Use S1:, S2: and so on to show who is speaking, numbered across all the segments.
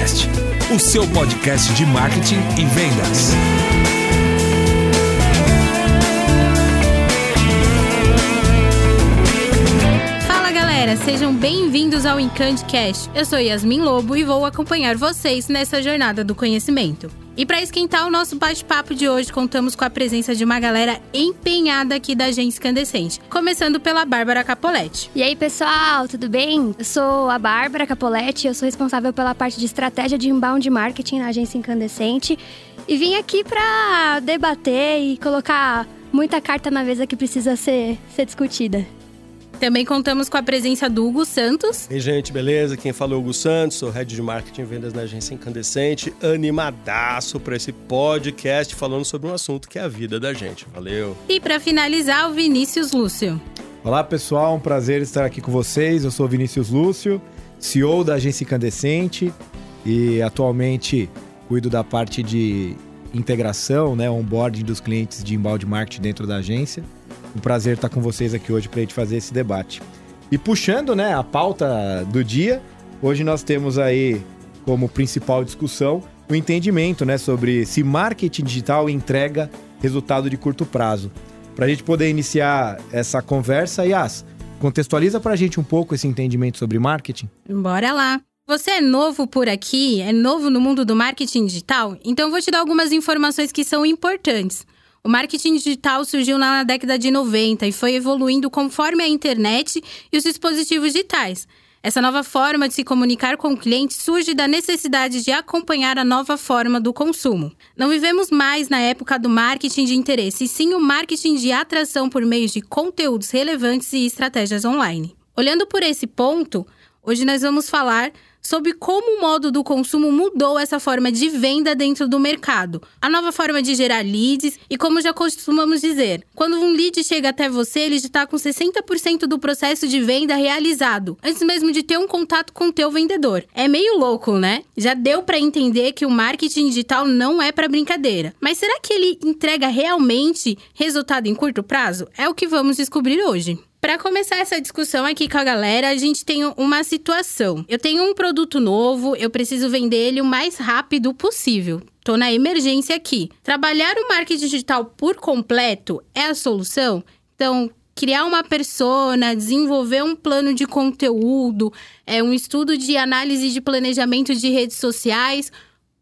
S1: Cast, o seu podcast de marketing e vendas.
S2: Galera, sejam bem-vindos ao Encantcast. Eu sou Yasmin Lobo e vou acompanhar vocês nessa jornada do conhecimento. E para esquentar o nosso bate-papo de hoje, contamos com a presença de uma galera empenhada aqui da Agência Incandescente. Começando pela Bárbara Capoletti.
S3: E aí, pessoal, tudo bem? Eu sou a Bárbara Capoletti, eu sou responsável pela parte de estratégia de inbound marketing na Agência Incandescente. E vim aqui para debater e colocar muita carta na mesa que precisa ser, ser discutida.
S2: Também contamos com a presença do Hugo Santos.
S4: Ei, gente, beleza? Quem falou é o Hugo Santos, sou head de marketing e vendas na agência Incandescente. Animadaço para esse podcast falando sobre um assunto que é a vida da gente. Valeu!
S2: E para finalizar, o Vinícius Lúcio.
S5: Olá, pessoal, um prazer estar aqui com vocês. Eu sou Vinícius Lúcio, CEO da agência Incandescente e atualmente cuido da parte de integração, né, onboarding dos clientes de inbound marketing dentro da agência. Um prazer estar com vocês aqui hoje para a gente fazer esse debate. E puxando né, a pauta do dia, hoje nós temos aí como principal discussão o entendimento né, sobre se marketing digital entrega resultado de curto prazo. Para a gente poder iniciar essa conversa, Yas, contextualiza para a gente um pouco esse entendimento sobre marketing.
S2: Bora lá! Você é novo por aqui, é novo no mundo do marketing digital? Então vou te dar algumas informações que são importantes. O marketing digital surgiu na década de 90 e foi evoluindo conforme a internet e os dispositivos digitais. Essa nova forma de se comunicar com o cliente surge da necessidade de acompanhar a nova forma do consumo. Não vivemos mais na época do marketing de interesse, e sim o marketing de atração por meio de conteúdos relevantes e estratégias online. Olhando por esse ponto, hoje nós vamos falar sobre como o modo do consumo mudou essa forma de venda dentro do mercado, a nova forma de gerar leads e como já costumamos dizer, quando um lead chega até você, ele já está com 60% do processo de venda realizado, antes mesmo de ter um contato com o teu vendedor. É meio louco, né? Já deu para entender que o marketing digital não é para brincadeira. Mas será que ele entrega realmente resultado em curto prazo? É o que vamos descobrir hoje. Para começar essa discussão aqui com a galera, a gente tem uma situação. Eu tenho um produto novo, eu preciso vender ele o mais rápido possível. Tô na emergência aqui. Trabalhar o marketing digital por completo é a solução? Então, criar uma persona, desenvolver um plano de conteúdo, é um estudo de análise de planejamento de redes sociais.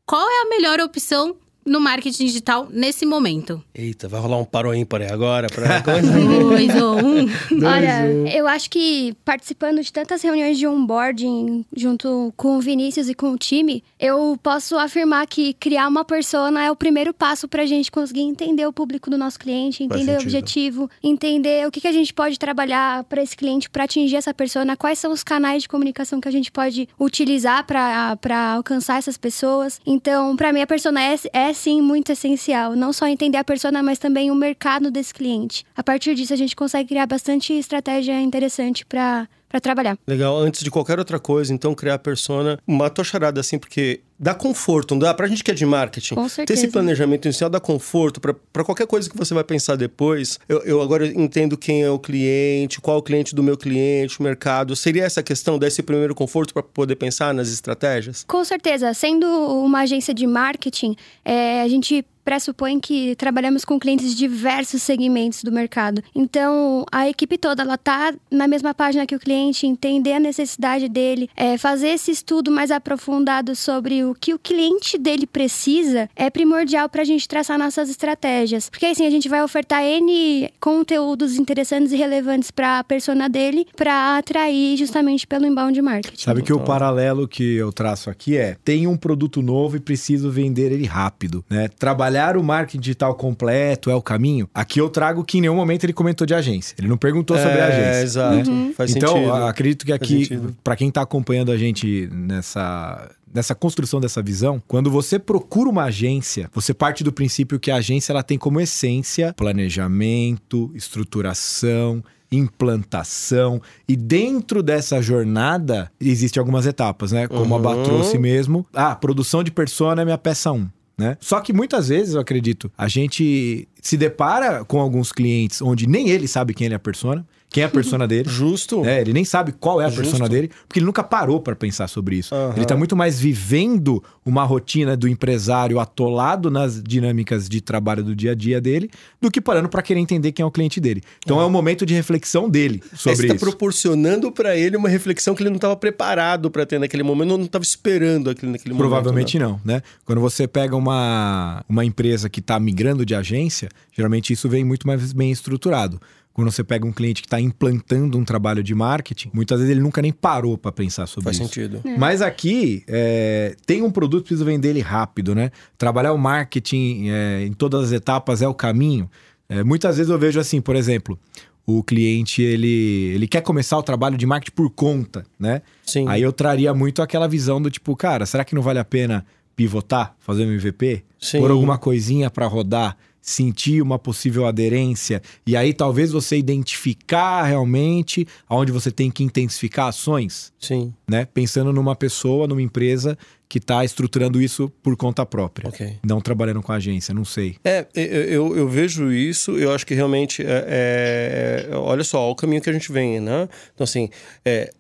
S2: Qual é a melhor opção no marketing digital nesse momento?
S4: Eita, vai rolar um paro ímpar aí agora pra
S2: Dois ou um.
S3: Olha, eu acho que participando de tantas reuniões de onboarding junto com o Vinícius e com o time, eu posso afirmar que criar uma persona é o primeiro passo pra gente conseguir entender o público do nosso cliente, entender o objetivo, entender o que, que a gente pode trabalhar para esse cliente para atingir essa persona, quais são os canais de comunicação que a gente pode utilizar para alcançar essas pessoas. Então, para mim, a persona é, é sim muito essencial. Não só entender a persona, mas também o mercado desse cliente. A partir disso, a gente consegue criar bastante estratégia interessante para para trabalhar.
S4: Legal, antes de qualquer outra coisa, então criar a persona, uma tocharada assim, porque dá conforto, não dá? Pra gente que é de marketing,
S3: Com
S4: ter
S3: certeza.
S4: esse planejamento inicial dá conforto pra pra qualquer coisa que você vai pensar depois. Eu, eu agora entendo quem é o cliente, qual é o cliente do meu cliente, o mercado. Seria essa questão, dar esse primeiro conforto pra poder pensar nas estratégias?
S3: Com certeza. Sendo uma agência de marketing, é, a gente pressupõe que trabalhamos com clientes de diversos segmentos do mercado. Então, a equipe toda ela tá na mesma página que o cliente, entender a necessidade dele, é, fazer esse estudo mais aprofundado sobre o que o cliente dele precisa é primordial para a gente traçar nossas estratégias. Porque assim, a gente vai ofertar N conteúdos interessantes e relevantes para a persona dele para atrair justamente pelo inbound marketing.
S5: Sabe que o
S4: Total.
S5: paralelo que eu traço aqui é: tenho um produto novo e preciso vender ele rápido, né? Trabalhar o marketing digital completo é o caminho. Aqui eu trago que em nenhum momento ele comentou de agência. Ele não perguntou sobre a
S4: É,
S5: agência.
S4: exato.
S3: Uhum.
S4: Faz
S5: então,
S4: sentido.
S5: acredito que aqui, para quem tá acompanhando a gente nessa nessa construção dessa visão, quando você procura uma agência, você parte do princípio que a agência ela tem como essência planejamento, estruturação, implantação e dentro dessa jornada existem algumas etapas, né? Como a Bá
S4: Uhum.
S5: trouxe mesmo. Ah, produção de persona é minha peça 1. Né? Só que muitas vezes, eu acredito, a gente se depara com alguns clientes onde nem ele sabe quem ele é a persona quem é a persona dele.
S4: Justo.
S5: né? Ele nem sabe qual é a
S4: Justo.
S5: persona dele, porque ele nunca parou para pensar sobre isso.
S4: Aham.
S5: Ele tá muito mais vivendo uma rotina do empresário atolado nas dinâmicas de trabalho do dia a dia dele, do que parando para querer entender quem é o cliente dele. Então é um momento de reflexão dele
S4: Aí
S5: sobre
S4: você tá
S5: isso.
S4: proporcionando pra ele uma reflexão que ele não estava preparado pra ter naquele momento, não estava esperando aquele naquele
S5: Provavelmente
S4: momento.
S5: não, né? Quando você pega uma, uma empresa que está migrando de agência, geralmente isso vem muito mais bem estruturado. Quando você pega um cliente que está implantando um trabalho de marketing, muitas vezes ele nunca nem parou para pensar sobre
S4: Faz
S5: isso.
S4: sentido.
S5: Mas aqui é, tem um produto, preciso vender ele rápido, né? Trabalhar o marketing é, em todas as etapas é o caminho. É, muitas vezes eu vejo assim, por exemplo, o cliente ele, ele quer começar o trabalho de marketing por conta, né?
S4: Sim.
S5: Aí eu traria muito aquela visão do tipo, cara, será que não vale a pena pivotar, fazer um MVP,
S4: Sim.
S5: pôr alguma coisinha para rodar, sentir uma possível aderência e aí talvez você identificar realmente aonde você tem que intensificar ações,
S4: Sim.
S5: né? Pensando numa pessoa, numa empresa que está estruturando isso por conta própria,
S4: Ok.
S5: não trabalhando com agência, não sei.
S4: É, eu, eu, eu vejo isso, eu acho que realmente é, é- olha só, o caminho que a gente vem, né? Então, assim, é,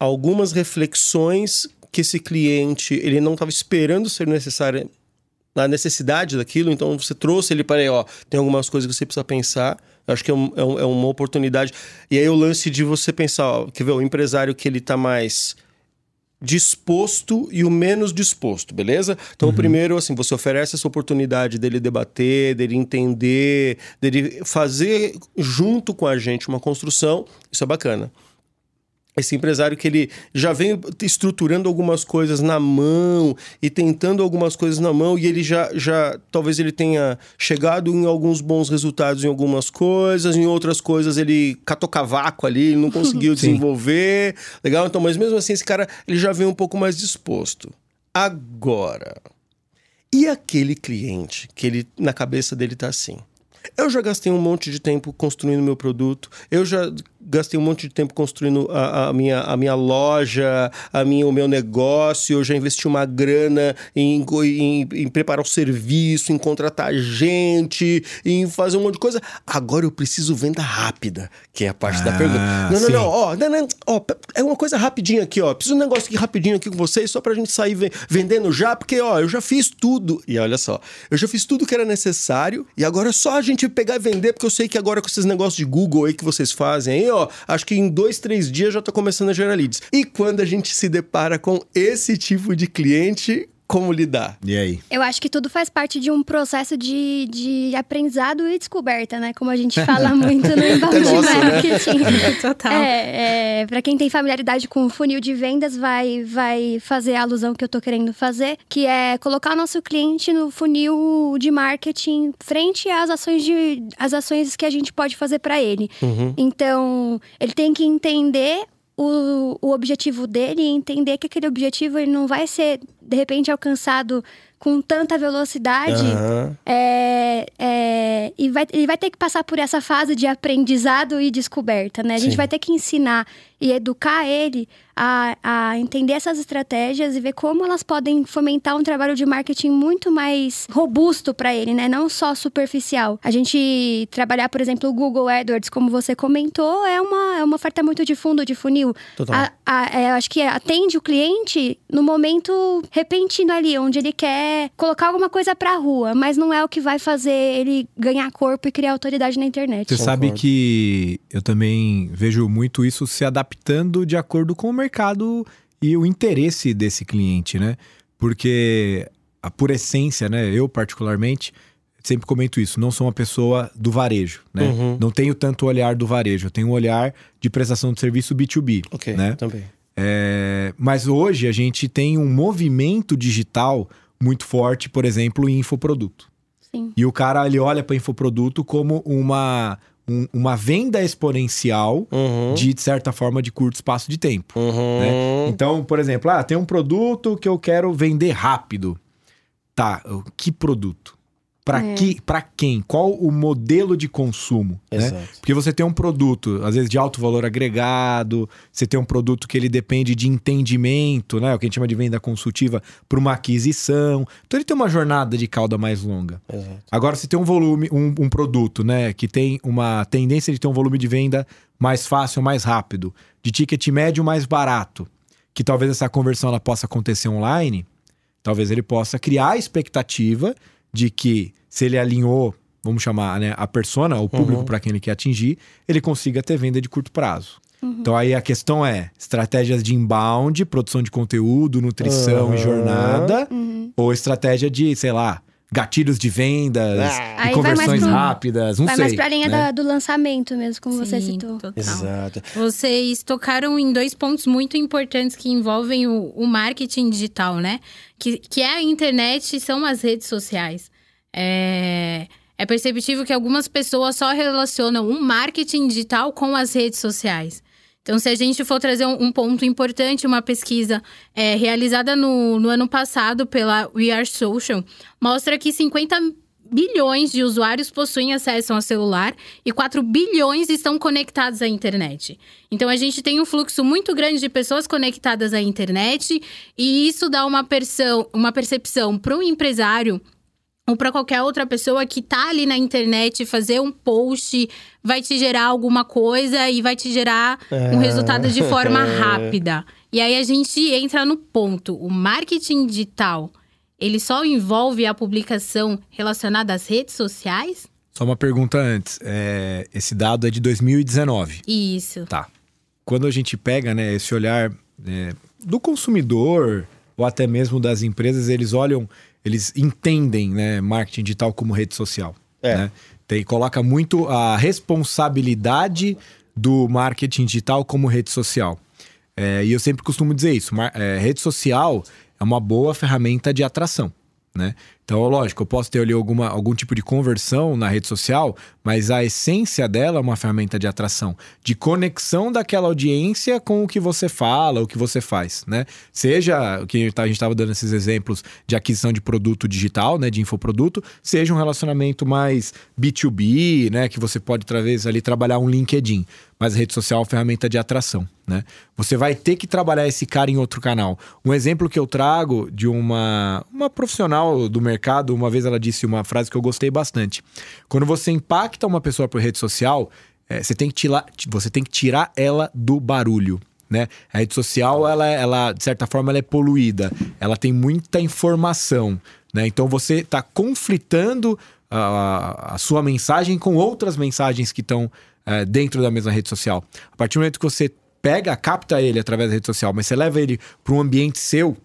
S4: algumas reflexões que esse cliente ele não estava esperando ser necessária na necessidade daquilo, então você trouxe ele para aí, ó, tem algumas coisas que você precisa pensar. Eu acho que é, um- é um- é uma oportunidade. E aí o lance de você pensar, ó, quer ver, o empresário que ele tá mais disposto e o menos disposto, beleza? Então, primeiro, assim, você oferece essa oportunidade dele debater, dele entender, dele fazer junto com a gente uma construção, isso é bacana. Esse empresário que ele já vem estruturando algumas coisas na mão e tentando algumas coisas na mão e ele já, já talvez ele tenha chegado em alguns bons resultados em algumas coisas, em outras coisas ele catou cavaco ali, ele não conseguiu desenvolver, legal? Então, mas mesmo assim esse cara ele já vem um pouco mais disposto. Agora, e aquele cliente que ele na cabeça dele tá assim? Eu já gastei um monte de tempo construindo meu produto. Eu já gastei um monte de tempo construindo a, a minha, a minha loja, a minha, o meu negócio. Eu já investi uma grana em, em, em preparar o serviço, em contratar gente, em fazer um monte de coisa. Agora eu preciso venda rápida, que é a parte da
S5: Ah,
S4: pergunta. Não, não,
S5: sim.
S4: não. Ó, não, não, ó, é uma coisa rapidinha aqui, ó. Preciso um negócio aqui rapidinho aqui com vocês, só pra gente sair ve- vendendo já, porque, ó, eu já fiz tudo. E olha só, eu já fiz tudo que era necessário, e agora é só a gente pegar e vender, porque eu sei que agora com esses negócios de Google aí que vocês fazem aí, ó, acho que em dois, três dias já tá começando a gerar leads. E quando a gente se depara com esse tipo de cliente, como lidar?
S5: E aí?
S3: Eu acho que tudo faz parte de um processo de, de aprendizado e descoberta, né? Como a gente fala muito no inbound
S4: Nossa, né?
S3: marketing.
S2: Total.
S3: É, é, para quem tem familiaridade com o funil de vendas, vai, vai fazer a alusão que eu tô querendo fazer, que é colocar o nosso cliente no funil de marketing frente às ações, de, às ações que a gente pode fazer para ele. Então, ele tem que entender o, o objetivo dele e entender que aquele objetivo ele não vai ser, de repente, alcançado com tanta velocidade.
S4: Aham.
S3: É, é, e vai, ele vai ter que passar por essa fase de aprendizado e descoberta, né? A gente
S4: Sim.
S3: vai ter que ensinar e educar ele a, a entender essas estratégias e ver como elas podem fomentar um trabalho de marketing muito mais robusto para ele, né? Não só superficial. A gente trabalhar, por exemplo, o Google AdWords, como você comentou, é uma, é uma oferta muito de fundo, de funil.
S4: Total.
S3: A- a- é, eu acho que atende o cliente no momento repentino ali, onde ele quer colocar alguma coisa pra rua, mas não é o que vai fazer ele ganhar corpo e criar autoridade na internet.
S5: Você sabe que eu também vejo muito isso se adaptando de acordo com o mercado e o interesse desse cliente, né? Porque, a, por essência, né? Eu, particularmente, sempre comento isso, não sou uma pessoa do varejo, né?
S4: Uhum.
S5: Não tenho tanto olhar do varejo, eu tenho um olhar de prestação de serviço B2B,
S4: Ok,
S5: né?
S4: também.
S5: É, mas hoje a gente tem um movimento digital muito forte, por exemplo, em infoproduto.
S3: Sim.
S5: E o cara ele olha para infoproduto como uma, um- uma venda exponencial
S4: Uhum.
S5: de, de certa forma, de curto espaço de tempo.
S4: Uhum.
S5: né? Então, por exemplo, ah, tem um produto que eu quero vender rápido. Tá, que produto? Para
S3: É.
S5: que, para quem? Qual o modelo de consumo? né?
S4: Exato.
S5: Porque você tem um produto, às vezes de alto valor agregado, você tem um produto que ele depende de entendimento, né? O que a gente chama de venda consultiva para uma aquisição. Então ele tem uma jornada de cauda mais longa.
S4: Exato.
S5: Agora, se tem um volume, um, um produto, né, que tem uma tendência de ter um volume de venda mais fácil, mais rápido, de ticket médio mais barato, que talvez essa conversão ela possa acontecer online, talvez ele possa criar a expectativa de que se ele alinhou, vamos chamar, né, a persona, o público
S4: Uhum.
S5: para quem ele quer atingir, ele consiga ter venda de curto prazo. Então aí a questão é estratégias de inbound, produção de conteúdo, nutrição
S4: Aham.
S5: e jornada,
S3: Uhum.
S5: ou estratégia de, sei lá, gatilhos de vendas
S4: Ah.
S5: e
S3: Aí vai
S5: conversões
S3: pro-
S5: rápidas, não
S3: Vai
S5: sei.
S3: mais pra linha
S5: né?
S3: da- do lançamento mesmo, como você
S2: Sim,
S3: citou.
S2: total.
S4: Exato.
S2: Vocês tocaram em dois pontos muito importantes que envolvem o, o marketing digital, né? Que, que é a internet e são as redes sociais. É, é perceptível que algumas pessoas só relacionam o marketing digital com as redes sociais. Então, se a gente for trazer um, um ponto importante, uma pesquisa é, realizada no, no ano passado pela We Are Social, mostra que 50 bilhões de usuários possuem acesso ao celular e 4 bilhões estão conectados à internet. Então a gente tem um fluxo muito grande de pessoas conectadas à internet e isso dá uma, persão, uma percepção para o empresário ou para qualquer outra pessoa que tá ali na internet fazer um post vai te gerar alguma coisa e vai te gerar um resultado de forma rápida. E aí a gente entra no ponto, o marketing digital ele só envolve a publicação relacionada às redes sociais?
S5: Só uma pergunta antes. é, esse dado é de 2019.
S2: Isso.
S5: Tá. Quando a gente pega né, esse olhar é, do consumidor ou até mesmo das empresas, eles olham, eles entendem né, marketing digital como rede social.
S4: É.
S5: né? Tem, coloca muito a responsabilidade do marketing digital como rede social. É, e eu sempre costumo dizer isso: mar- é, rede social é uma boa ferramenta de atração. Né? Então, lógico, eu posso ter ali alguma, algum tipo de conversão na rede social, mas a essência dela é uma ferramenta de atração, de conexão daquela audiência com o que você fala, o que você faz, né? Seja o que a gente estava dando esses exemplos de aquisição de produto digital, né, de infoproduto, seja um relacionamento mais B2B, né, que você pode talvez ali trabalhar um LinkedIn, mas a rede social é uma ferramenta de atração, né? Você vai ter que trabalhar esse cara em outro canal. Um exemplo que eu trago de uma, uma profissional do mercado, uma vez ela disse uma frase que eu gostei bastante. Quando você impacta uma pessoa por rede social, eh, você, tem que tirar, você tem que tirar ela do barulho. Né? A rede social, ela, ela, de certa forma, ela é poluída. Ela tem muita informação. Né? Então você está conflitando a, a sua mensagem com outras mensagens que estão eh, dentro da mesma rede social. A partir do momento que você pega, capta ele através da rede social, mas você leva ele para um ambiente seu,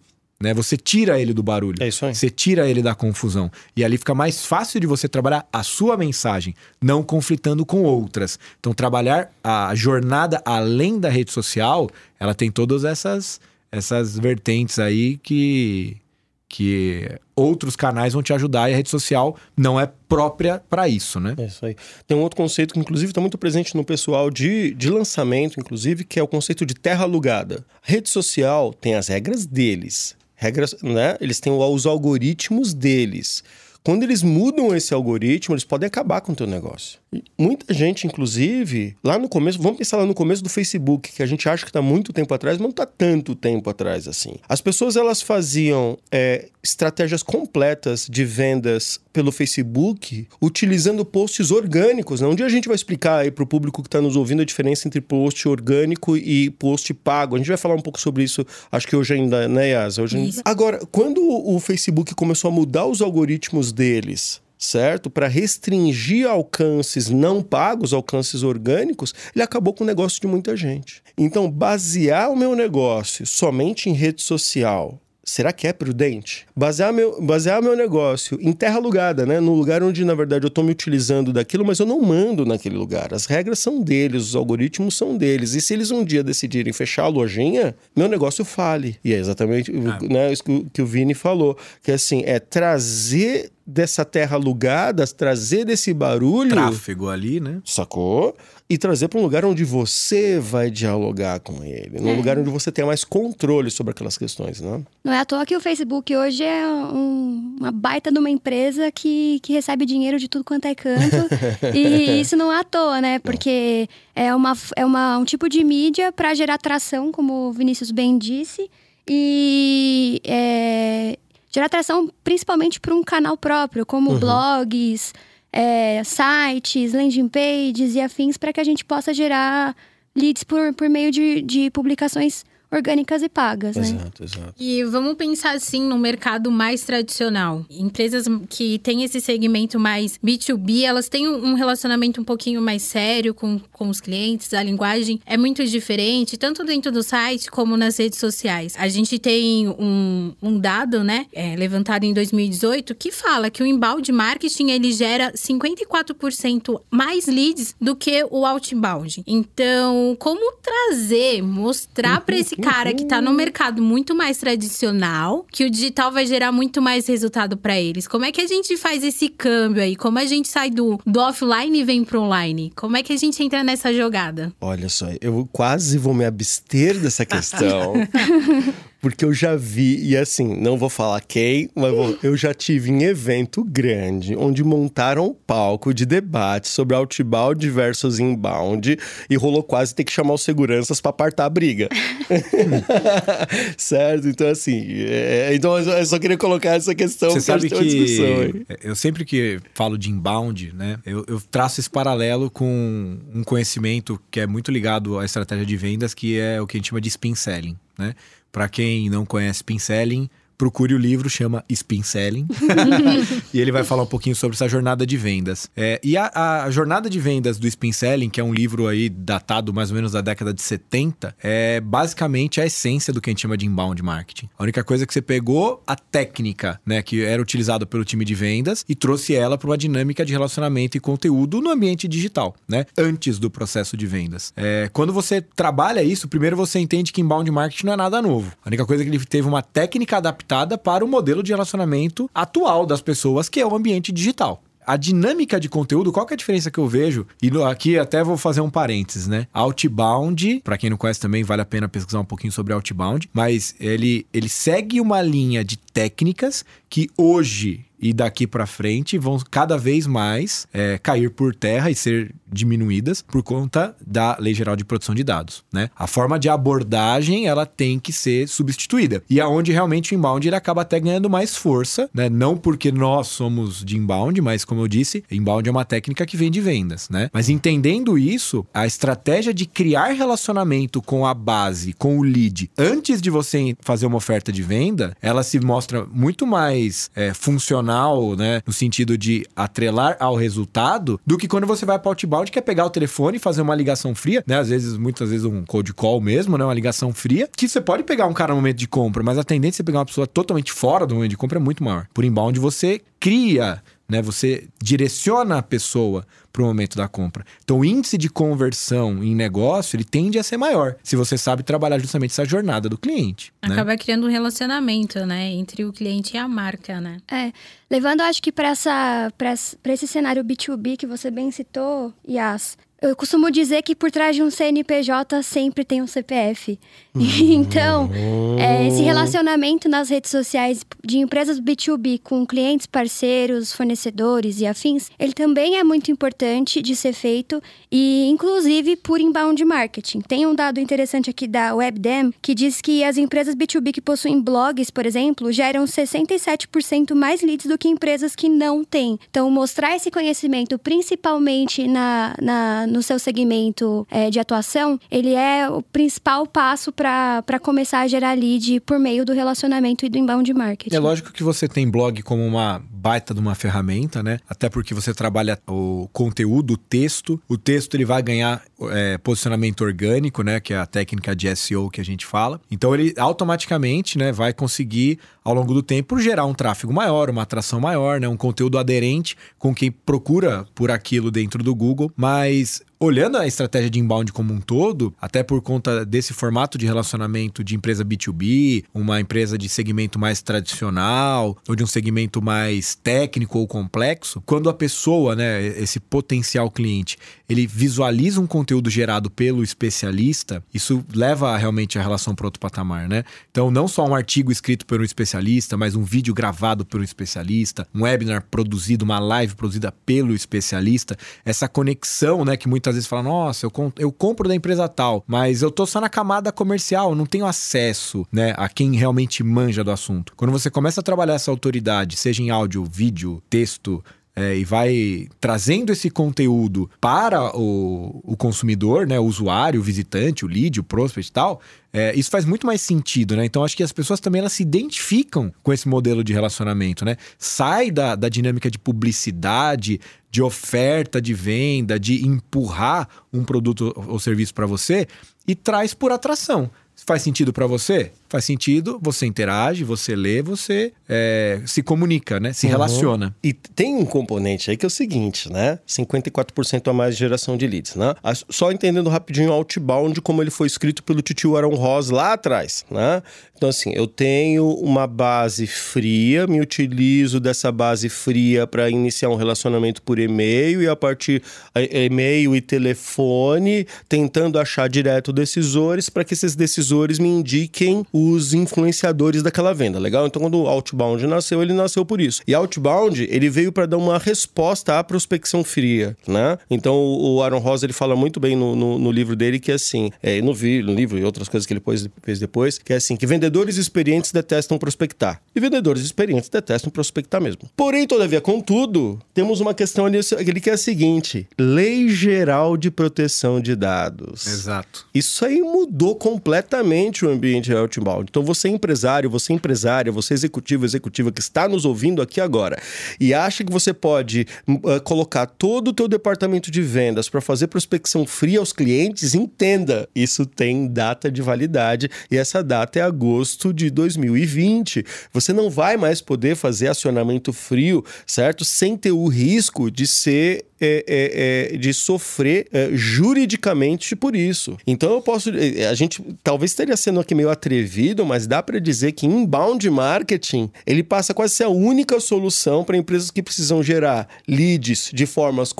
S5: né? Você tira ele do barulho.
S4: É isso aí.
S5: Você tira ele da confusão. E ali fica mais fácil de você trabalhar a sua mensagem, não conflitando com outras. Então, trabalhar a jornada além da rede social, ela tem todas essas, essas vertentes aí que, que outros canais vão te ajudar e a rede social não é própria para isso, né?
S4: É isso aí. Tem um outro conceito que, inclusive, está muito presente no pessoal de, de lançamento, inclusive, que é o conceito de terra alugada. Rede social tem as regras deles. Regras, né? Eles têm os algoritmos deles. Quando eles mudam esse algoritmo, eles podem acabar com o teu negócio. Muita gente, inclusive, lá no começo, vamos pensar lá no começo do Facebook, que a gente acha que está muito tempo atrás, mas não está tanto tempo atrás assim. As pessoas elas faziam é, estratégias completas de vendas pelo Facebook, utilizando posts orgânicos. Né? Um dia a gente vai explicar aí para o público que está nos ouvindo a diferença entre post orgânico e post pago. A gente vai falar um pouco sobre isso, acho que hoje ainda, né, Yas? Hoje ainda... Agora, quando o Facebook começou a mudar os algoritmos deles, certo? Para restringir alcances não pagos, alcances orgânicos, ele acabou com o negócio de muita gente. Então, basear o meu negócio somente em rede social. Será que é prudente? Basear meu, basear meu negócio em terra alugada, né? No lugar onde, na verdade, eu estou me utilizando daquilo, mas eu não mando naquele lugar. As regras são deles, os algoritmos são deles. E se eles um dia decidirem fechar a lojinha, meu negócio fale. E é exatamente né, isso que o- que o Vini falou. Que assim, é trazer dessa terra alugada, trazer desse barulho.
S5: Tráfego ali, né?
S4: Sacou? E trazer para um lugar onde você vai dialogar com ele. Num
S3: É.
S4: lugar onde você tem mais controle sobre aquelas questões, né?
S3: Não é à toa que o Facebook hoje é um- uma baita de uma empresa que, que recebe dinheiro de tudo quanto é canto. e isso não é à toa, né? Porque é, uma, é uma, um tipo de mídia para gerar atração, como o Vinícius bem disse. E é, gerar atração principalmente para um canal próprio, como blogs, é, sites, landing pages e afins, para que a gente possa gerar leads por, por meio de, de publicações orgânicas e pagas, né?
S4: Exato, exato.
S2: E vamos pensar assim no mercado mais tradicional. Empresas que têm esse segmento mais B2B, elas têm um um relacionamento um pouquinho mais sério com, com os clientes, a linguagem é muito diferente, tanto dentro do site como nas redes sociais. A gente tem um, um dado, né, é, levantado em 2018, que fala que o inbound marketing ele gera 54% mais leads do que o outbound. Então, como trazer, mostrar para esse cara que tá no mercado muito mais tradicional, que o digital vai gerar muito mais resultado para eles. Como é que a gente faz esse câmbio aí? Como a gente sai do, do offline e vem pro online? Como é que a gente entra nessa jogada?
S4: Olha só, eu quase vou me abster dessa questão. porque eu já vi, e assim, não vou falar quem, mas vou- eu já tive em evento grande, onde montaram um palco de debate sobre outbound versus inbound, e rolou quase ter que chamar os seguranças pra apartar a briga. certo? Então, assim, é, então eu só- queria colocar essa questão
S5: Você sabe que eu sempre que falo de inbound, né, eu, eu traço esse paralelo com um conhecimento que é muito ligado à estratégia de vendas, que é o que a gente chama de spin selling, né? Para quem não conhece spin selling, procure o livro, chama Spin Selling. e ele vai falar um pouquinho sobre essa jornada de vendas. É, e a, a jornada de vendas do Spin Selling, que é um livro aí datado mais ou menos da década de 70, é basicamente a essência do que a gente chama de inbound marketing. A única coisa é que você pegou a técnica, né, que era utilizada pelo time de vendas e trouxe ela para uma dinâmica de relacionamento e conteúdo no ambiente digital, né, antes do processo de vendas. É, quando você trabalha isso, primeiro você entende que inbound marketing não é nada novo. A única coisa é que ele teve uma técnica adaptada para o modelo de relacionamento atual das pessoas, que é o ambiente digital. A dinâmica de conteúdo, qual que é a diferença que eu vejo? E aqui até vou fazer um parênteses, né? Outbound, para quem não conhece também, vale a pena pesquisar um pouquinho sobre Outbound, mas ele, ele segue uma linha de técnicas que hoje e daqui para frente vão cada vez mais é, cair por terra e ser diminuídas por conta da Lei Geral de Proteção de Dados, né? A forma de abordagem ela tem que ser substituída e aonde realmente o inbound ele acaba até ganhando mais força, né? Não porque nós somos de inbound, mas como eu disse, inbound é uma técnica que vem de vendas, né? Mas entendendo isso, a estratégia de criar relacionamento com a base, com o lead, antes de você fazer uma oferta de venda, ela se mostra muito mais é, funcional, né? No sentido de atrelar ao resultado, do que quando você vai para outbound, que é pegar o telefone e fazer uma ligação fria, né? Às vezes, muitas vezes, um cold call mesmo, né? Uma ligação fria, que você pode pegar um cara no momento de compra, mas a tendência de pegar uma pessoa totalmente fora do momento de compra é muito maior. Por inbound, você cria né? Você direciona a pessoa para o momento da compra. Então, o índice de conversão em negócio ele tende a ser maior se você sabe trabalhar justamente essa jornada do cliente. né?
S2: Acaba criando um relacionamento, né? Entre o cliente e a marca, né?
S3: É, levando, acho que para essa, para esse cenário B2B que você bem citou, Yas, eu costumo dizer que por trás de um CNPJ sempre tem um CPF. então, é, esse relacionamento nas redes sociais de empresas B2B com clientes, parceiros, fornecedores e afins, ele também é muito importante de ser feito e, inclusive, por inbound marketing. Tem um dado interessante aqui da WebDem que diz que as empresas B2B que possuem blogs, por exemplo, geram 67% mais leads do que empresas que não têm. Então, mostrar esse conhecimento, principalmente na, na, no seu segmento é, de atuação, ele é o principal passo para começar a gerar lead por meio do relacionamento e do inbound marketing.
S5: É lógico que você tem blog como uma baita de uma ferramenta, né? Até porque você trabalha o conteúdo, o texto. O texto ele vai ganhar é, posicionamento orgânico, né? Que é a técnica de SEO que a gente fala. Então ele automaticamente, né? Vai conseguir ao longo do tempo gerar um tráfego maior, uma atração maior, né? Um conteúdo aderente com quem procura por aquilo dentro do Google. Mas olhando a estratégia de inbound como um todo, até por conta desse formato de relacionamento de empresa B2B, uma empresa de segmento mais tradicional ou de um segmento mais técnico ou complexo, quando a pessoa, né, esse potencial cliente, ele visualiza um conteúdo gerado pelo especialista, isso leva realmente a relação para outro patamar, né? Então, não só um artigo escrito por um especialista, mas um vídeo gravado por um especialista, um webinar produzido, uma live produzida pelo especialista, essa conexão, né, que muitas vezes fala, nossa, eu, eu compro da empresa tal, mas eu tô só na camada comercial, não tenho acesso, né, a quem realmente manja do assunto. Quando você começa a trabalhar essa autoridade, seja em áudio, vídeo, texto, é, e vai trazendo esse conteúdo para o, o consumidor, né, o usuário, o visitante, o lead, o prospect e tal, é, isso faz muito mais sentido, né? Então acho que as pessoas também elas se identificam com esse modelo de relacionamento, né? Sai da, da dinâmica de publicidade, de oferta de venda, de empurrar um produto ou serviço para você e traz por atração. Faz sentido para você? Faz sentido, você interage, você lê, você é, se comunica, né? Se uhum. relaciona.
S4: E tem um componente aí que é o seguinte, né? 54% a mais de geração de leads, né? Só entendendo rapidinho o outbound, como ele foi escrito pelo tio Aaron Ross lá atrás, né? Então, assim, eu tenho uma base fria, me utilizo dessa base fria para iniciar um relacionamento por e-mail e a partir e-mail e telefone, tentando achar direto decisores para que esses decisores me indiquem o os influenciadores daquela venda, legal? Então, quando o Outbound nasceu, ele nasceu por isso. E Outbound, ele veio para dar uma resposta à prospecção fria, né? Então, o Aaron Ross, ele fala muito bem no, no, no livro dele que, é assim, é, no, no livro e outras coisas que ele fez depois, que é assim, que vendedores experientes detestam prospectar. E vendedores experientes detestam prospectar mesmo. Porém, todavia, contudo, temos uma questão ali, ali que é a seguinte, Lei Geral de Proteção de Dados.
S5: Exato.
S4: Isso aí mudou completamente o ambiente outbound Então você é empresário, você é empresária, você é executivo, executiva que está nos ouvindo aqui agora e acha que você pode uh, colocar todo o teu departamento de vendas para fazer prospecção fria aos clientes, entenda, isso tem data de validade e essa data é agosto de 2020. Você não vai mais poder fazer acionamento frio, certo? Sem ter o risco de ser é, é, é, de sofrer juridicamente por isso. Então eu posso. A gente talvez estaria sendo aqui meio atrevido, mas dá para dizer que inbound marketing ele passa quase a ser a única solução para empresas que precisam gerar leads de, formas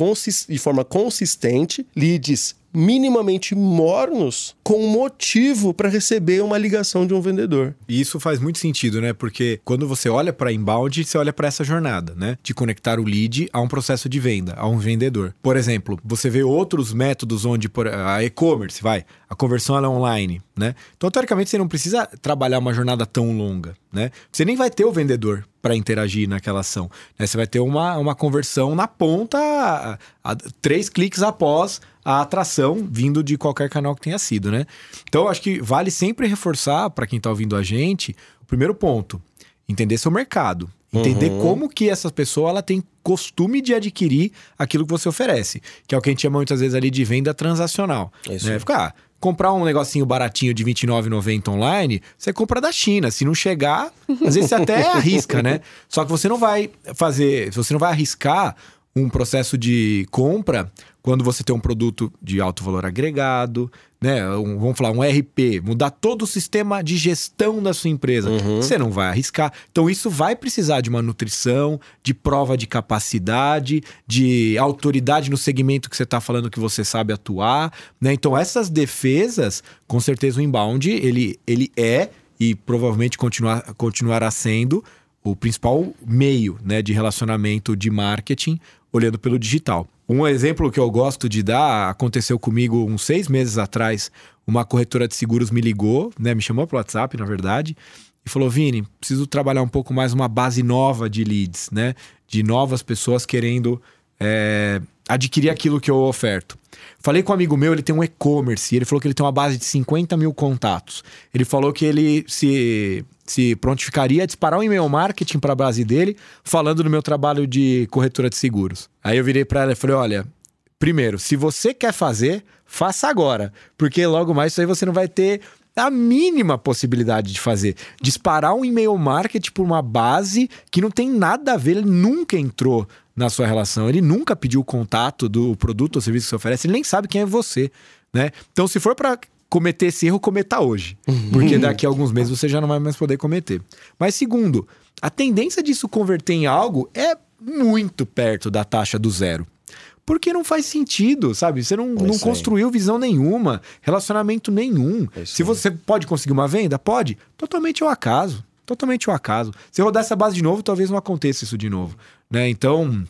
S4: de forma consistente, leads minimamente mornos com motivo para receber uma ligação de um vendedor.
S5: E isso faz muito sentido, né? Porque quando você olha para inbound, você olha para essa jornada, né? De conectar o lead a um processo de venda, a um vendedor. Por exemplo, você vê outros métodos onde por, a e-commerce, vai, a conversão é online, né? Então, teoricamente, você não precisa trabalhar uma jornada tão longa, né? Você nem vai ter o vendedor para interagir naquela ação. Né? Você vai ter uma, uma conversão na ponta, a, a, três cliques após a atração vindo de qualquer canal que tenha sido, né? Então, acho que vale sempre reforçar para quem está ouvindo a gente, o primeiro ponto, entender seu mercado. Entender uhum. como que essa pessoa ela tem costume de adquirir aquilo que você oferece. Que é o que a gente chama muitas vezes ali de venda transacional. Isso. Né? Ficar, ah, comprar um negocinho baratinho de R$29,90 online, você compra da China. Se não chegar, às vezes você até arrisca, né? Só que você não vai fazer, você não vai arriscar um processo de compra quando você tem um produto de alto valor agregado, né? Um, vamos falar, um RP, mudar todo o sistema de gestão da sua empresa. Uhum. Você não vai arriscar. Então, isso vai precisar de uma nutrição, de prova de capacidade, de autoridade no segmento que você está falando que você sabe atuar. Né? Então, essas defesas, com certeza, o inbound ele, ele é e provavelmente continuar, continuará sendo o principal meio né, de relacionamento de marketing olhando pelo digital. Um exemplo que eu gosto de dar aconteceu comigo uns seis meses atrás. Uma corretora de seguros me ligou, né? Me chamou para WhatsApp, na verdade, e falou: Vini, preciso trabalhar um pouco mais uma base nova de leads, né? De novas pessoas querendo é, adquirir aquilo que eu oferto. Falei com um amigo meu, ele tem um e-commerce, ele falou que ele tem uma base de 50 mil contatos. Ele falou que ele se, se prontificaria a disparar um e-mail marketing para a base dele, falando do meu trabalho de corretora de seguros. Aí eu virei para ela e falei: olha, primeiro, se você quer fazer, faça agora, porque logo mais isso aí você não vai ter a mínima possibilidade de fazer. Disparar um e-mail marketing por uma base que não tem nada a ver, ele nunca entrou na sua relação, ele nunca pediu o contato do produto ou serviço que você oferece, ele nem sabe quem é você, né? Então, se for para cometer esse erro, cometa hoje, porque daqui a alguns meses você já não vai mais poder cometer. Mas segundo, a tendência disso converter em algo é muito perto da taxa do zero. Porque não faz sentido, sabe? Você não,
S4: É
S5: não construiu visão nenhuma, relacionamento nenhum.
S4: É
S5: Se você pode conseguir uma venda, pode. Totalmente ao acaso. Totalmente ao acaso. Se rodar essa base de novo, talvez não aconteça isso de novo. Né? Então,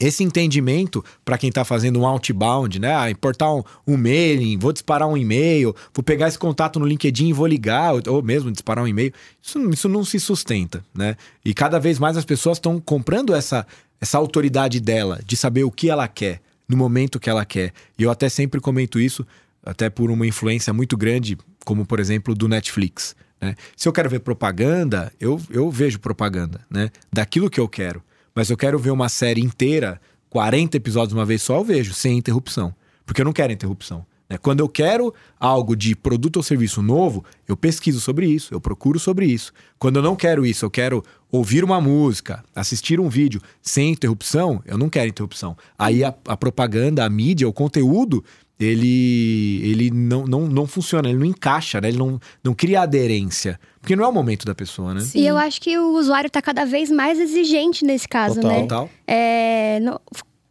S5: esse entendimento para quem está fazendo um outbound, né? Ah, importar um, um mailing, vou disparar um e-mail, vou pegar esse contato no LinkedIn e vou ligar, ou, ou mesmo disparar um e-mail. Isso, isso não se sustenta, né? E cada vez mais as pessoas estão comprando essa, essa autoridade dela, de saber o que ela quer, no momento que ela quer. E eu até sempre comento isso, até por uma influência muito grande, como por exemplo do Netflix. Né? Se eu quero ver propaganda, eu, eu vejo propaganda, né? Daquilo que eu quero. Mas eu quero ver uma série inteira, 40 episódios uma vez só, eu vejo, sem interrupção. Porque eu não quero interrupção. né? Quando eu quero algo de produto ou serviço novo, eu pesquiso sobre isso, eu procuro sobre isso. Quando eu não quero isso, eu quero ouvir uma música, assistir um vídeo sem interrupção, eu não quero interrupção. Aí a, a propaganda, a mídia, o conteúdo, ele, ele não, não, não funciona, ele não encaixa, né? ele não, não cria aderência. Porque não é o momento da pessoa, né?
S2: Sim.
S3: E eu acho que o usuário tá cada vez mais exigente nesse caso,
S4: Total.
S3: né?
S5: Total.
S3: É, no-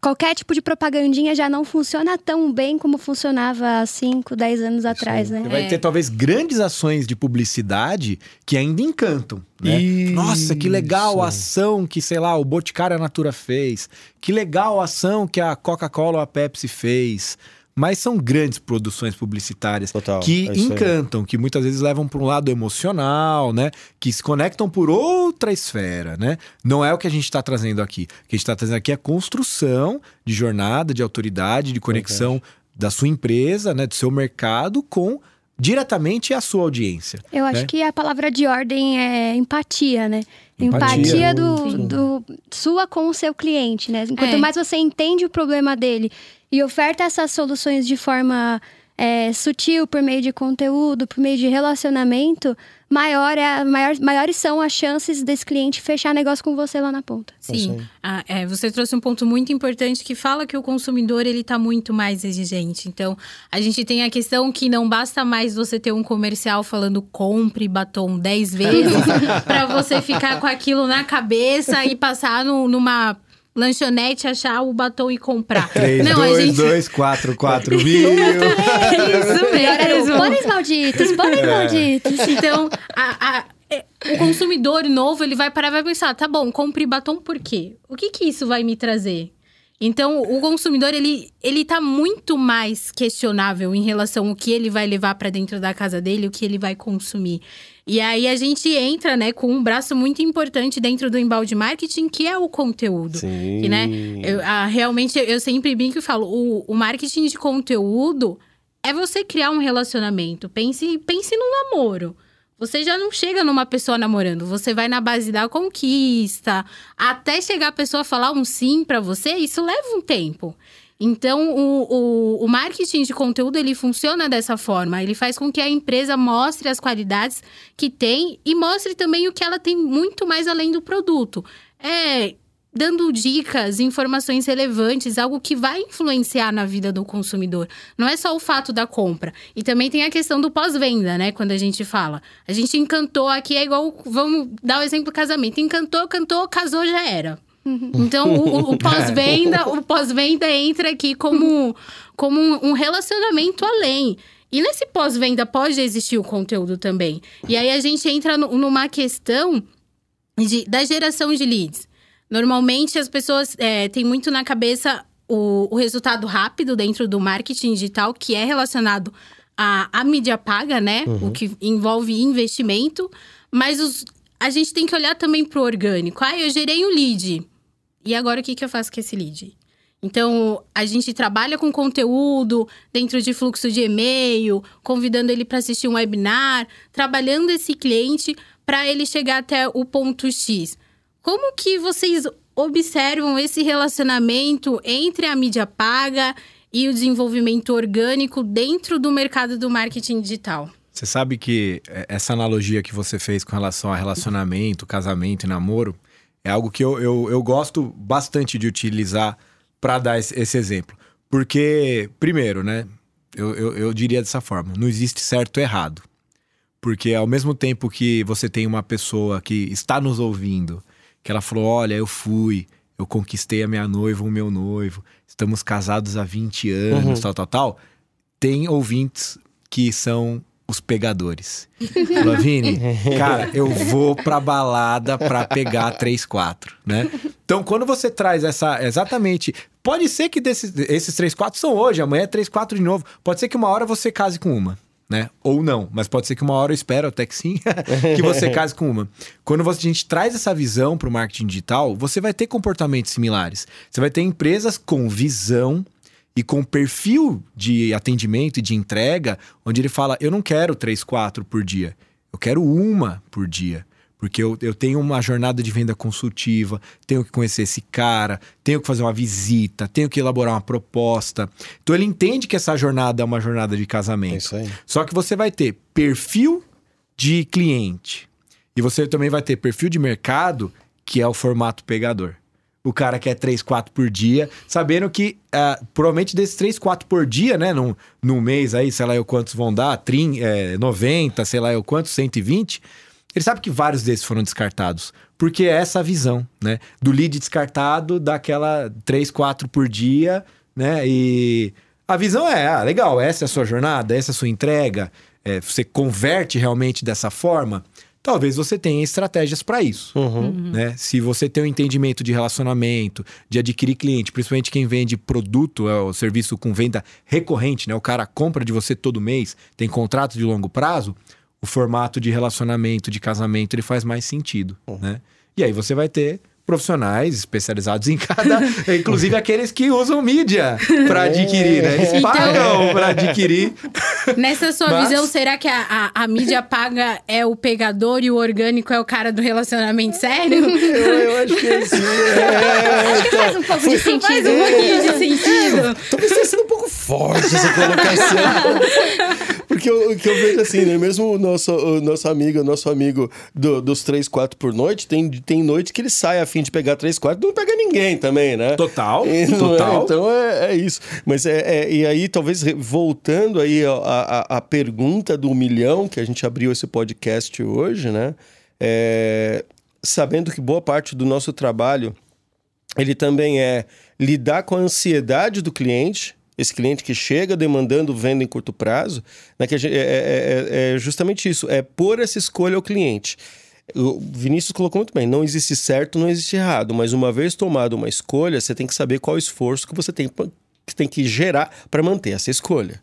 S3: qualquer tipo de propagandinha já não funciona tão bem como funcionava há 5, 10 anos atrás, né?
S5: vai ter talvez grandes ações de publicidade que ainda encantam, né?
S4: Isso.
S5: Nossa, que legal a ação que, sei lá, o Boticário a Natura fez. Que legal a ação que a Coca-Cola ou a Pepsi fez. Mas são grandes produções publicitárias
S4: Total,
S5: que
S4: é
S5: encantam, que muitas vezes levam para um lado emocional, né? Que se conectam por outra esfera, né? Não é o que a gente está trazendo aqui. O que a gente está trazendo aqui é construção de jornada, de autoridade, de conexão da sua empresa, né? Do seu mercado com diretamente a sua audiência.
S3: Eu acho
S5: né?
S3: que a palavra de ordem é empatia, né?
S5: Empatia.
S3: Empatia, do, do- sua com o seu cliente, né? Quanto
S2: É.
S3: mais você entende o problema dele e oferta essas soluções de forma é, sutil, por meio de conteúdo, por meio de relacionamento, maior é, a- maior, maiores são as chances desse cliente fechar negócio com você lá na ponta.
S4: isso
S2: Sim. Ah, é, você trouxe um ponto muito importante que fala que o consumidor ele está muito mais exigente. Então, a gente tem a questão que não basta mais você ter um comercial falando compre batom 10 vezes para você ficar com aquilo na cabeça e passar no- numa lanchonete, achar o batom e comprar.
S5: 3,
S2: não,
S5: 2,
S2: a gente...
S5: 2, 4, 4 mil.
S2: É isso mesmo.
S3: pôneis malditos, pôneis malditos.
S2: Então, a- a- é, o consumidor novo, ele vai parar e vai pensar, tá bom, compre batom por quê? O que que isso vai me trazer? Então, o consumidor, ele, ele tá muito mais questionável em relação ao que ele vai levar para dentro da casa dele, o que ele vai consumir. E aí, a gente entra, né, com um braço muito importante dentro do embalde marketing, que é o conteúdo.
S4: Sim.
S2: Que, né, eu, ah, realmente, eu sempre brinco e falo, o, o marketing de conteúdo é você criar um relacionamento. Pense, pense num namoro. Você já não chega numa pessoa namorando, você vai na base da conquista, até chegar a pessoa falar um sim pra você, isso leva um tempo. Então, o, o, o marketing de conteúdo, ele funciona dessa forma. Ele faz com que a empresa mostre as qualidades que tem e mostre também o que ela tem muito mais além do produto. É dando dicas, informações relevantes, algo que vai influenciar na vida do consumidor. Não é só o fato da compra. E também tem a questão do pós-venda, né? Quando a gente fala. A gente encantou aqui, é igual. Vamos dar o exemplo do casamento. Encantou, cantou, casou, já era. Então, o, pós-venda, o pós-venda entra aqui como, como um, um relacionamento além. E nesse pós-venda pode existir o conteúdo também. E aí a gente entra no- numa questão de- da geração de leads. Normalmente as pessoas é, têm muito na cabeça o, o resultado rápido dentro do marketing digital, que é relacionado à, à mídia paga, né? O que envolve investimento. Mas os- a gente tem que olhar também para o orgânico. Ah, eu gerei um lead. E agora o que, que eu faço com esse lead? Então, a gente trabalha com conteúdo dentro de fluxo de e-mail, convidando ele para assistir um webinar, trabalhando esse cliente para ele chegar até o ponto X. Como que vocês observam esse relacionamento entre a mídia paga e o desenvolvimento orgânico dentro do mercado do marketing digital?
S5: Você sabe que é, essa analogia que você fez com relação a relacionamento, casamento e namoro é algo que eu, eu, eu gosto bastante de utilizar para dar esse, exemplo. Porque, primeiro, né? Eu, eu, eu diria dessa forma: não existe certo ou errado. Porque ao mesmo tempo que você tem uma pessoa que está nos ouvindo, que ela falou: olha, eu fui, eu conquistei a minha noiva, o meu noivo, estamos casados há 20 anos, uhum. tal, tal, tal. Tem ouvintes que são os pegadores. Lavini, cara, eu vou pra balada pra pegar 3, 4, né? Então, quando você traz essa. Exatamente. Pode ser que desses, esses 3, 4 são hoje, amanhã é 3, 4 de novo. Pode ser que uma hora você case com uma. Né? Ou não, mas pode ser que uma hora eu espero até que sim, que você case com uma. Quando você, a gente traz essa visão para o marketing digital, você vai ter comportamentos similares. Você vai ter empresas com visão e com perfil de atendimento e de entrega, onde ele fala: eu não quero três, quatro por dia, eu quero uma por dia. Porque eu, eu tenho uma jornada de venda consultiva, tenho que conhecer esse cara, tenho que fazer uma visita, tenho que elaborar uma proposta. Então ele entende que essa jornada é uma jornada de casamento. É
S4: isso aí.
S5: Só que você vai ter perfil de cliente e você também vai ter perfil de mercado, que é o formato pegador o cara quer 3, 4 por dia, sabendo que uh, provavelmente desses 3, 4 por dia, né, num, num mês aí, sei lá eu quantos vão dar, 30, é, 90, sei lá eu quantos, 120, ele sabe que vários desses foram descartados, porque é essa a visão, né, do lead descartado, daquela 3, 4 por dia, né, e a visão é, ah, legal, essa é a sua jornada, essa é a sua entrega, é, você converte realmente dessa forma, talvez você tenha estratégias para isso. Uhum. Né? Se você tem um entendimento de relacionamento, de adquirir cliente, principalmente quem vende produto, é o serviço com venda recorrente, né? o cara compra de você todo mês, tem contrato de longo prazo, o formato de relacionamento, de casamento, ele faz mais sentido. Uhum. Né? E aí você vai ter profissionais especializados em cada, inclusive aqueles que usam mídia para adquirir, né? Eles então, pagam para adquirir.
S2: Nessa sua Mas... visão, será que a, a, a, mídia paga é o pegador e o orgânico é o cara do relacionamento sério?
S4: Eu, eu acho que é sim. É,
S3: acho que faz um pouco de sentido. Faz
S2: um pouquinho de sentido.
S4: É, talvez tenha sido um pouco forte essa colocação. Porque o que eu vejo assim, né? Mesmo o nosso, o nosso amigo, o nosso amigo do, dos 3, 4 por noite, tem, tem noite que ele sai a fim de pegar 3, 4 não pega ninguém também, né?
S5: Total,
S4: e,
S5: total.
S4: É, então é, é, isso. Mas é, é, e aí, talvez voltando aí a, a, a, pergunta do milhão que a gente abriu esse podcast hoje, né? É, sabendo que boa parte do nosso trabalho ele também é lidar com a ansiedade do cliente, esse cliente que chega demandando venda em curto prazo, né, que gente, é, é, é, é, justamente isso, é pôr essa escolha ao cliente. O Vinícius colocou muito bem, não existe certo, não existe errado, mas uma vez tomada uma escolha, você tem que saber qual o esforço que você tem que, tem que gerar para manter essa escolha.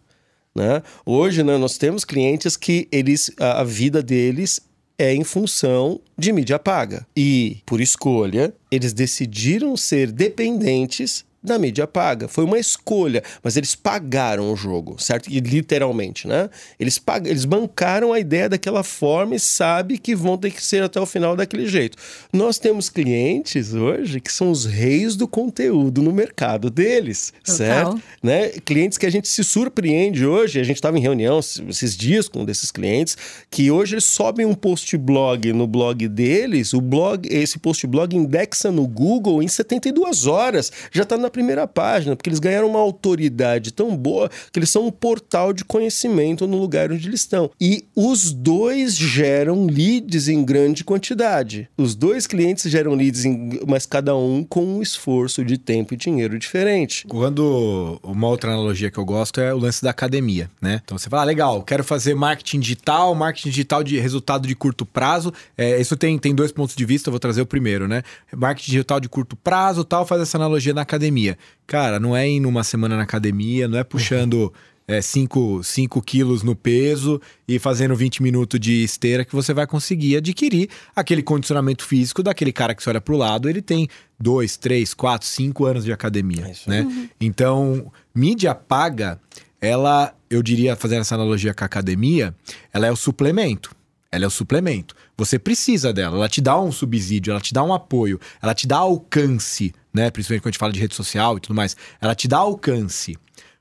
S4: Né? Hoje né, nós temos clientes que eles a, a vida deles é em função de mídia paga. E, por escolha, eles decidiram ser dependentes da mídia paga. Foi uma escolha, mas eles pagaram o jogo, certo? E literalmente, né? Eles, pag... eles bancaram a ideia daquela forma e sabe que vão ter que ser até o final daquele jeito. Nós temos clientes hoje que são os reis do conteúdo no mercado deles, Total. certo? Né? Clientes que a gente se surpreende hoje, a gente estava em reunião esses dias com um desses clientes, que hoje eles sobem um post blog no blog deles, o blog, esse post blog indexa no Google em 72 horas, já está na primeira página, porque eles ganharam uma autoridade tão boa que eles são um portal de conhecimento no lugar onde eles estão. E os dois geram leads em grande quantidade. Os dois clientes geram leads, em, mas cada um com um esforço de tempo e dinheiro diferente.
S5: Quando uma outra analogia que eu gosto é o lance da academia, né? Então você fala, ah, legal, quero fazer marketing digital, marketing digital de resultado de curto prazo. É, isso tem, tem dois pontos de vista, eu vou trazer o primeiro, né? Marketing digital de curto prazo, tal, faz essa analogia na academia academia. Cara, não é indo uma semana na academia, não é puxando 5 é, quilos no peso e fazendo 20 minutos de esteira que você vai conseguir adquirir aquele condicionamento físico daquele cara que você olha para o lado, ele tem 2, 3, 4, 5 anos de academia, é né? Uhum. Então, mídia paga, ela, eu diria, fazendo essa analogia com a academia, ela é o suplemento. Ela é o suplemento. Você precisa dela, ela te dá um subsídio, ela te dá um apoio, ela te dá alcance né? Principalmente quando a gente fala de rede social e tudo mais. Ela te dá alcance,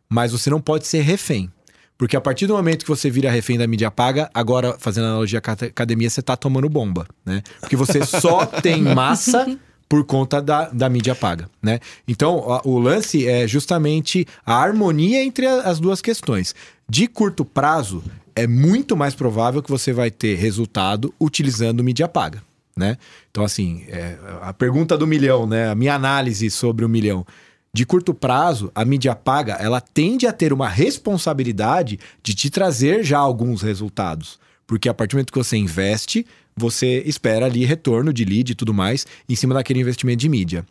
S5: mas você não pode ser refém. Porque a partir do momento que você vira refém da mídia paga, agora, fazendo analogia com a academia, você tá tomando bomba, né? Porque você só tem massa por conta da, da mídia paga, né? Então, a, o lance é justamente a harmonia entre a, as duas questões. De curto prazo, é muito mais provável que você vai ter resultado utilizando mídia paga, né? Então, assim, é, a pergunta do milhão, né? A minha análise sobre o milhão. De curto prazo, a mídia paga, ela tende a ter uma responsabilidade de te trazer já alguns resultados. Porque a partir do momento que você investe, você espera ali retorno de lead e tudo mais em cima daquele investimento de mídia.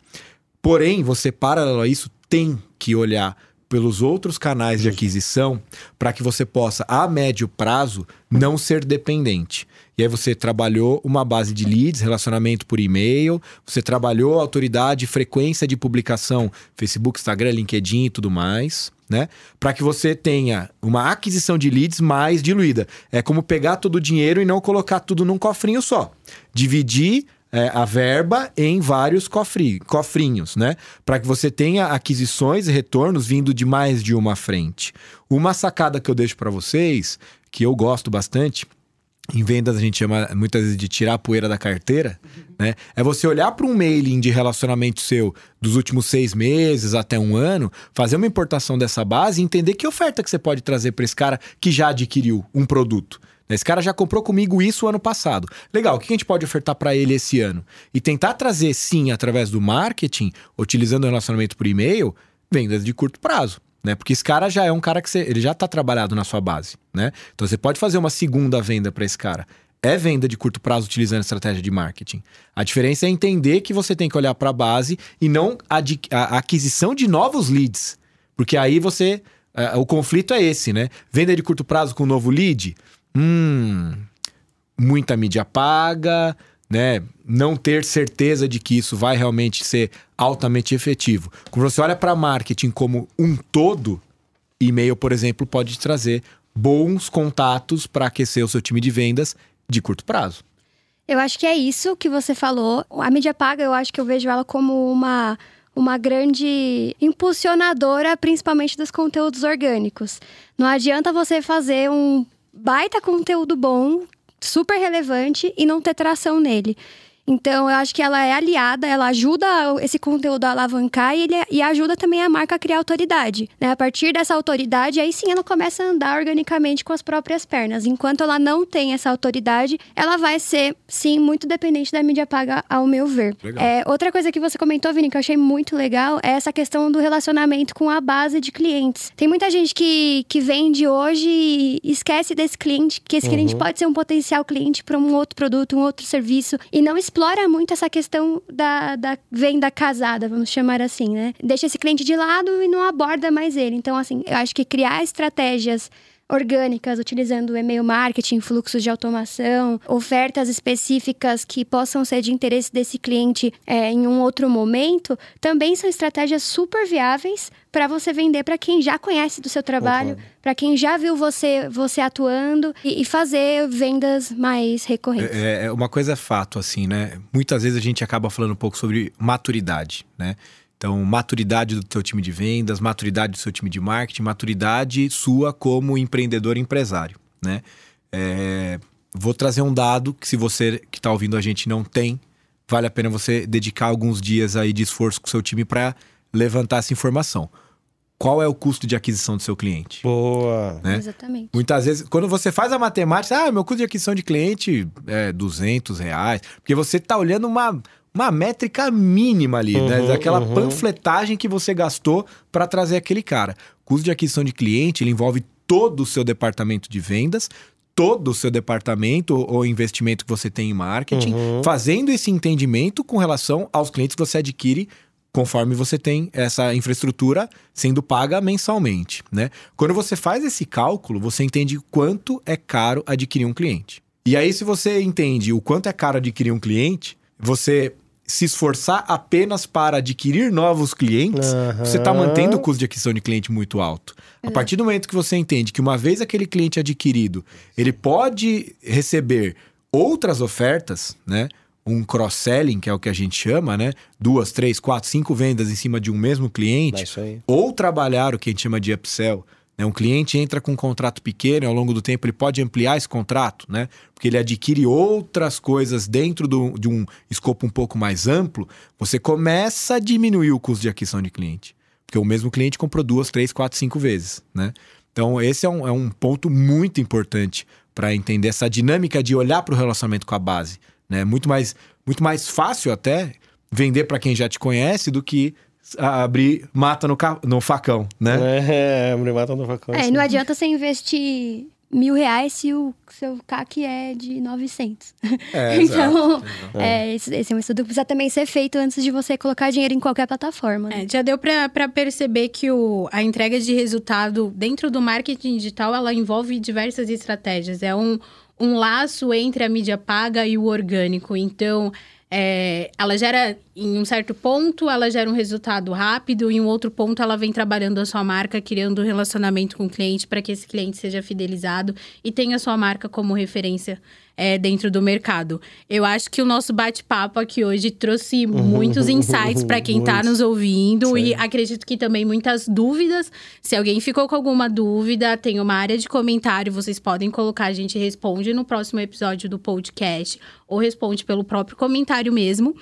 S5: Porém, você, paralelo a isso, tem que olhar pelos outros canais de aquisição para que você possa, a médio prazo, não ser dependente. E aí você trabalhou uma base de leads, relacionamento por e-mail, você trabalhou autoridade, frequência de publicação, Facebook, Instagram, LinkedIn e tudo mais, né? Para que você tenha uma aquisição de leads mais diluída. É como pegar todo o dinheiro e não colocar tudo num cofrinho só. Dividir é, a verba em vários cofri, cofrinhos, né? Para que você tenha aquisições e retornos vindo de mais de uma frente. Uma sacada que eu deixo para vocês, que eu gosto bastante, em vendas a gente chama muitas vezes de tirar a poeira da carteira, né? É você olhar para um mailing de relacionamento seu dos últimos seis meses até um ano, fazer uma importação dessa base e entender que oferta que você pode trazer para esse cara que já adquiriu um produto. Esse cara já comprou comigo isso ano passado. Legal, o que a gente pode ofertar para ele esse ano? E tentar trazer, sim, através do marketing, utilizando o relacionamento por e-mail, vendas de curto prazo. Né? Porque esse cara já é um cara que você, ele já está trabalhado na sua base, né? Então você pode fazer uma segunda venda para esse cara. É venda de curto prazo utilizando estratégia de marketing. A diferença é entender que você tem que olhar para a base e não a, aquisição de novos leads. Porque aí você. Uh, o conflito é esse, né? Venda de curto prazo com novo lead hum, muita mídia paga, né? Não ter certeza de que isso vai realmente ser altamente efetivo. Quando você olha para marketing como um todo, e-mail, por exemplo, pode trazer bons contatos para aquecer o seu time de vendas de curto prazo.
S3: Eu acho que é isso que você falou. A mídia paga, eu acho que eu vejo ela como uma uma grande impulsionadora, principalmente dos conteúdos orgânicos. Não adianta você fazer um baita conteúdo bom, super relevante e não ter tração nele. Então, eu acho que ela é aliada, ela ajuda esse conteúdo a alavancar e, ele, e ajuda também a marca a criar autoridade. Né? A partir dessa autoridade, aí sim ela começa a andar organicamente com as próprias pernas. Enquanto ela não tem essa autoridade, ela vai ser, sim, muito dependente da mídia paga, ao meu ver. É, outra coisa que você comentou, Vini, que eu achei muito legal, é essa questão do relacionamento com a base de clientes. Tem muita gente que, que vende hoje e esquece desse cliente, que esse uhum. cliente pode ser um potencial cliente para um outro produto, um outro serviço, e não explora muito essa questão da, da venda casada, vamos chamar assim, né? Deixa esse cliente de lado e não aborda mais ele. Então, assim, eu acho que criar estratégias orgânicas, utilizando e-mail marketing, fluxos de automação, ofertas específicas que possam ser de interesse desse cliente é, em um outro momento, também são estratégias super viáveis para você vender para quem já conhece do seu trabalho, para quem já viu você você atuando e, e fazer vendas mais recorrentes.
S5: É, é, uma coisa é fato assim, né? Muitas vezes a gente acaba falando um pouco sobre maturidade, né? Então, maturidade do teu time de vendas, maturidade do seu time de marketing, maturidade sua como empreendedor empresário, né? É, vou trazer um dado que se você que está ouvindo a gente não tem, vale a pena você dedicar alguns dias aí de esforço com o seu time para levantar essa informação. Qual é o custo de aquisição do seu cliente?
S4: Boa!
S3: Né? Exatamente.
S5: Muitas vezes, quando você faz a matemática, ah, meu custo de aquisição de cliente é 200 reais, porque você está olhando uma, uma métrica mínima ali, né? uhum, né? Daquela uhum. panfletagem que você gastou para trazer aquele cara. Custo de aquisição de cliente, ele envolve todo o seu departamento de vendas, todo o seu departamento ou investimento que você tem em marketing, uhum. fazendo esse entendimento com relação aos clientes que você adquire conforme você tem essa infraestrutura sendo paga mensalmente, né? Quando você faz esse cálculo, você entende quanto é caro adquirir um cliente. E aí, se você entende o quanto é caro adquirir um cliente, você se esforçar apenas para adquirir novos clientes, uhum. você está mantendo o custo de aquisição de cliente muito alto. A partir do momento que você entende que uma vez aquele cliente adquirido, ele pode receber outras ofertas, né? Um cross-selling, que é o que a gente chama, né? Duas, três, quatro, cinco vendas em cima de um mesmo cliente.
S4: É
S5: ou trabalhar o que a gente chama de upsell, Né? Um cliente entra com um contrato pequeno e ao longo do tempo ele pode ampliar esse contrato, né? porque ele adquire outras coisas dentro do, de um escopo um pouco mais amplo, você começa a diminuir o custo de aquisição de cliente. Porque o mesmo cliente comprou duas, três, quatro, cinco vezes. Né? Então, esse é um, é um ponto muito importante para entender essa dinâmica de olhar para o relacionamento com a base. Né? Muito, mais, muito mais fácil até vender para quem já te conhece do que abrir mata no, no facão, né?
S4: É, abrir mata no facão.
S3: É, e não adianta você investir mil reais se o seu CAC é de 900.
S5: É,
S3: então, é, esse, esse é um estudo que precisa também ser feito antes de você colocar dinheiro em qualquer plataforma. né?
S2: É, já deu para perceber que o, a entrega de resultado dentro do marketing digital ela envolve diversas estratégias. É um, um laço entre a mídia paga e o orgânico. Então, é, ela gera, em um certo ponto, ela gera um resultado rápido, em um outro ponto, ela vem trabalhando a sua marca, criando um relacionamento com o cliente para que esse cliente seja fidelizado e tenha a sua marca como referência é, dentro do mercado. Eu acho que o nosso bate-papo aqui hoje trouxe muitos insights para quem está nos ouvindo e
S4: Sim.
S2: acredito que também muitas dúvidas. Se alguém ficou com alguma dúvida, tem uma área de comentário, vocês podem colocar, a gente responde no próximo episódio do podcast ou responde pelo próprio comentário mesmo.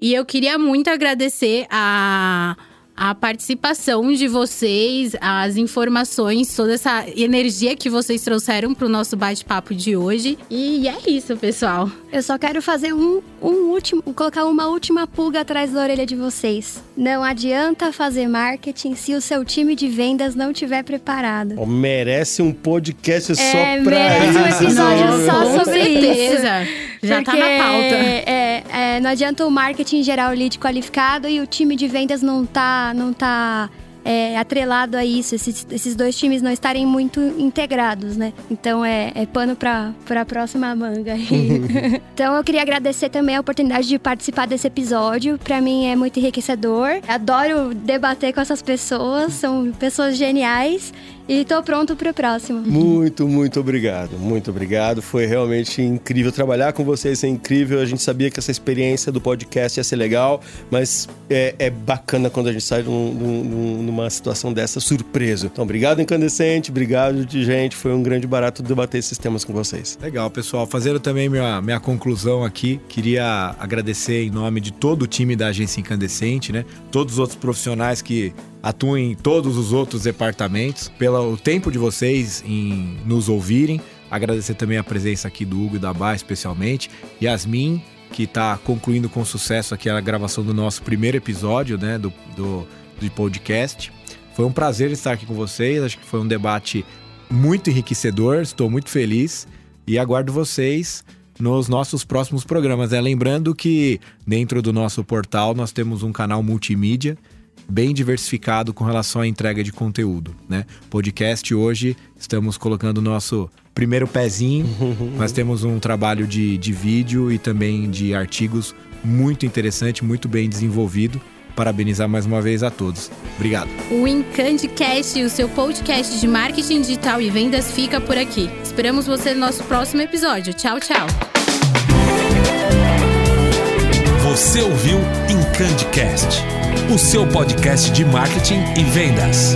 S2: E eu queria muito agradecer a, a participação de vocês, as informações, toda essa energia que vocês trouxeram para o nosso bate-papo de hoje. E é isso, pessoal.
S3: Eu só quero fazer um, um último, colocar uma última pulga atrás da orelha de vocês. Não adianta fazer marketing se o seu time de vendas não estiver preparado.
S4: Ó, merece um podcast
S3: É,
S4: só pra
S3: merece um
S4: isso.
S3: episódio só
S2: Com
S3: sobre
S2: certeza. Já tá na
S3: Porque,
S2: pauta.
S3: É, é, não adianta o marketing gerar o lead qualificado e o time de vendas não tá, não tá é, atrelado a isso. Esses, esses dois times não estarem muito integrados, né? Então é, é pano pra, pra próxima manga. então eu queria agradecer também a oportunidade de participar desse episódio. Pra mim é muito enriquecedor. Adoro debater com essas pessoas, são pessoas geniais. E tô pronto pro próximo.
S4: Muito, muito obrigado. Muito obrigado. Foi realmente incrível trabalhar com vocês. É incrível. A gente sabia que essa experiência do podcast ia ser legal, mas é, é bacana quando a gente sai num- num- numa situação dessa surpreso. Então, obrigado, Incandescente. Obrigado, de gente. Foi um grande barato debater esses temas com vocês.
S5: Legal, pessoal. Fazendo também minha, minha conclusão aqui, queria agradecer em nome de todo o time da Agência Incandescente, né? Todos os outros profissionais que atuam em todos os outros departamentos, pelo tempo de vocês em nos ouvirem. Agradecer também a presença aqui do Hugo e da Bá, especialmente. Yasmin, que está concluindo com sucesso aqui a gravação do nosso primeiro episódio, né? Do, do, do podcast. Foi um prazer estar aqui com vocês. Acho que foi um debate muito enriquecedor. Estou muito feliz e aguardo vocês nos nossos próximos programas. né? Lembrando que dentro do nosso portal nós temos um canal multimídia bem diversificado com relação à entrega de conteúdo, né? Podcast hoje estamos colocando o nosso primeiro pezinho, mas temos um trabalho de, de vídeo e também de artigos muito interessante, muito bem desenvolvido. Parabenizar mais uma vez a todos. Obrigado.
S2: O Encandcast, o seu podcast de marketing digital e vendas, fica por aqui. Esperamos você no nosso próximo episódio. Tchau, tchau.
S1: Você ouviu Incandicast, o seu podcast de marketing e vendas.